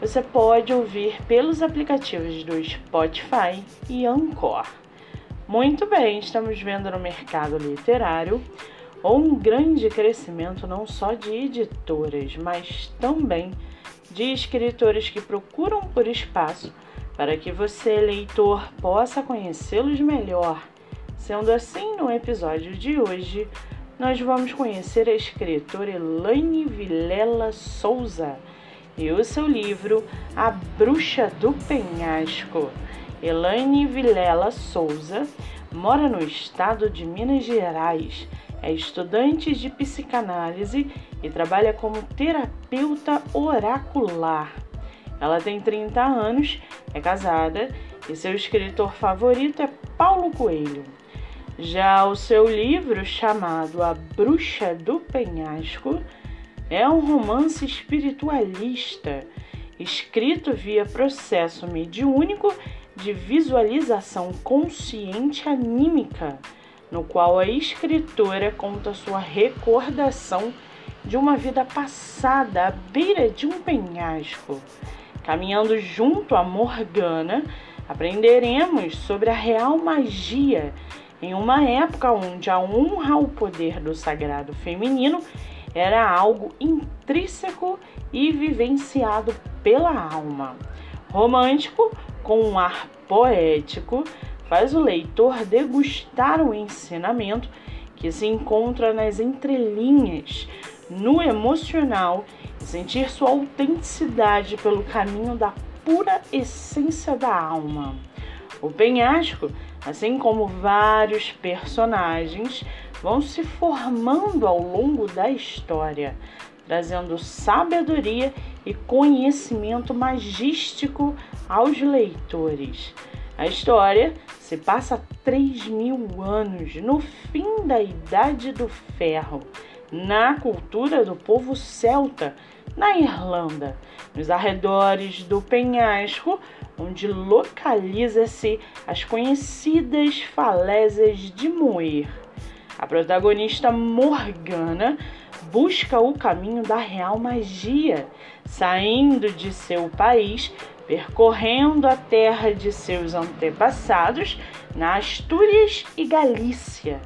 você pode ouvir pelos aplicativos do Spotify e Anchor. Muito bem, estamos vendo no mercado literário um grande crescimento não só de editoras, mas também de escritores que procuram por espaço para que você, leitor, possa conhecê-los melhor. Sendo assim, no episódio de hoje, nós vamos conhecer a escritora Elaine Vilela Souza e o seu livro A Bruxa do Penhasco. Elaine Vilela Souza mora no estado de Minas Gerais, é estudante de psicanálise e trabalha como terapeuta oracular. Ela tem 30 anos, é casada e seu escritor favorito é Paulo Coelho. Já o seu livro, chamado A Bruxa do Penhasco, é um romance espiritualista, escrito via processo mediúnico de visualização consciente anímica, no qual a escritora conta sua recordação de uma vida passada à beira de um penhasco. Caminhando junto a Morgana, aprenderemos sobre a real magia em uma época onde a honra ao poder do sagrado feminino era algo intrínseco e vivenciado pela alma. Romântico, com um ar poético, faz o leitor degustar o ensinamento que se encontra nas entrelinhas, no emocional e sentir sua autenticidade pelo caminho da pura essência da alma. O penhasco, assim como vários personagens, vão se formando ao longo da história, trazendo sabedoria e conhecimento magístico aos leitores. A história se passa 3 mil anos no fim da Idade do Ferro, na cultura do povo celta, na Irlanda, nos arredores do penhasco, onde localiza-se as conhecidas falésias de Moer. A protagonista Morgana busca o caminho da real magia, saindo de seu país, percorrendo a terra de seus antepassados na Astúrias e Galícia.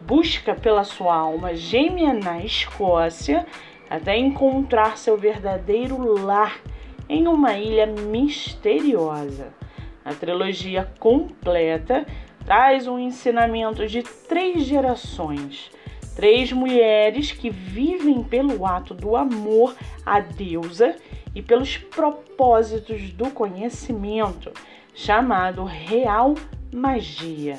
Busca pela sua alma gêmea na Escócia até encontrar seu verdadeiro lar em uma ilha misteriosa. A trilogia completa traz um ensinamento de três gerações Três mulheres que vivem pelo ato do amor à deusa e pelos propósitos do conhecimento, chamado real magia.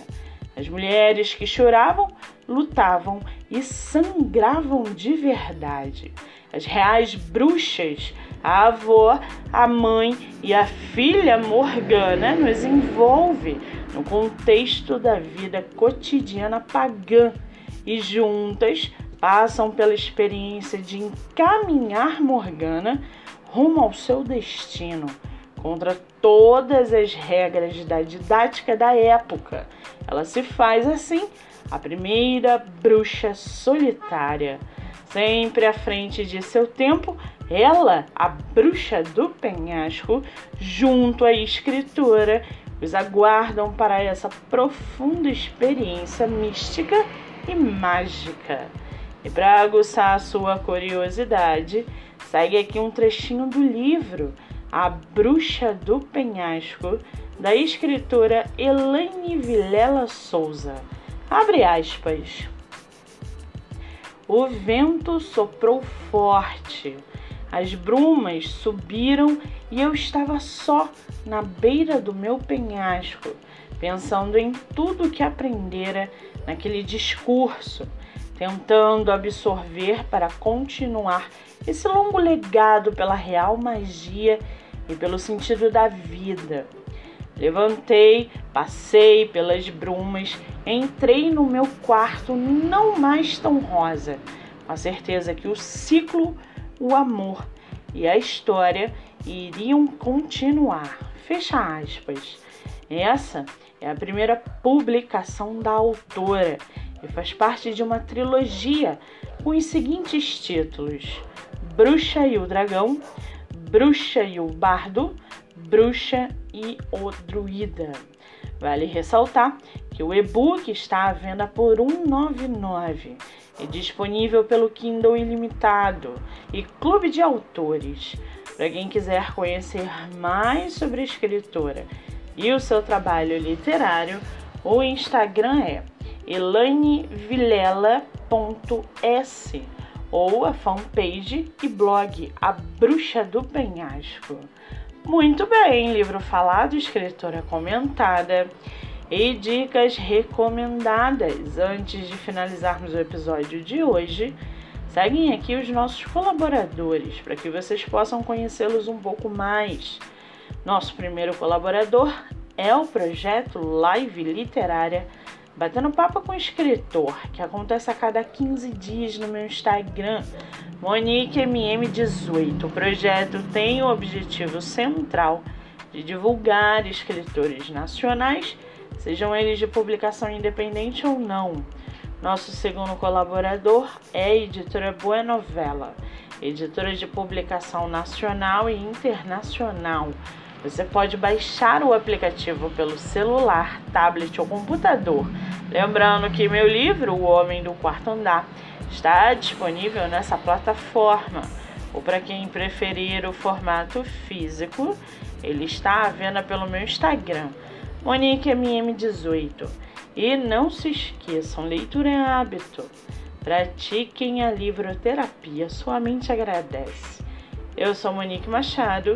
As mulheres que choravam, lutavam e sangravam de verdade. As reais bruxas, a avó, a mãe e a filha Morgana nos envolve no contexto da vida cotidiana pagã e juntas passam pela experiência de encaminhar Morgana rumo ao seu destino, contra todas as regras da didática da época. Ela se faz assim a primeira bruxa solitária. Sempre à frente de seu tempo, ela, a bruxa do penhasco, junto à escritora, os aguardam para essa profunda experiência mística e mágica. E para aguçar a sua curiosidade, segue aqui um trechinho do livro A Bruxa do Penhasco, da escritora Elaine Vilela Souza. Abre aspas. O vento soprou forte, as brumas subiram e eu estava só na beira do meu penhasco, pensando em tudo que aprendera naquele discurso, tentando absorver para continuar esse longo legado pela real magia e pelo sentido da vida. Levantei, passei pelas brumas, entrei no meu quarto não mais tão rosa, com a certeza que o ciclo, o amor e a história iriam continuar. Fecha aspas. Essa é a primeira publicação da autora e faz parte de uma trilogia com os seguintes títulos: Bruxa e o Dragão, Bruxa e o Bardo, Bruxa e o Druida. Vale ressaltar que o e-book está à venda por R$ 1,99 e disponível pelo Kindle Ilimitado e Clube de Autores. Para quem quiser conhecer mais sobre a escritora e o seu trabalho literário, o Instagram é elainevilela.s ou a fanpage e blog A Bruxa do Penhasco. Muito bem, livro falado, escritora comentada e dicas recomendadas. Antes de finalizarmos o episódio de hoje, seguem aqui os nossos colaboradores para que vocês possam conhecê-los um pouco mais. Nosso primeiro colaborador é o projeto Live Literária Batendo Papo com Escritor, que acontece a cada 15 dias no meu Instagram, MoniqueMM18. O projeto tem o objetivo central de divulgar escritores nacionais, sejam eles de publicação independente ou não. Nosso segundo colaborador é a editora Boa Novela, editora de publicação nacional e internacional. Você pode baixar o aplicativo pelo celular, tablet ou computador. Lembrando que meu livro, O Homem do Quarto Andar, está disponível nessa plataforma. Ou para quem preferir o formato físico, ele está à venda pelo meu Instagram, MoniqueMM18. E não se esqueçam, leitura é hábito. Pratiquem a livroterapia, sua mente agradece. Eu sou Monique Machado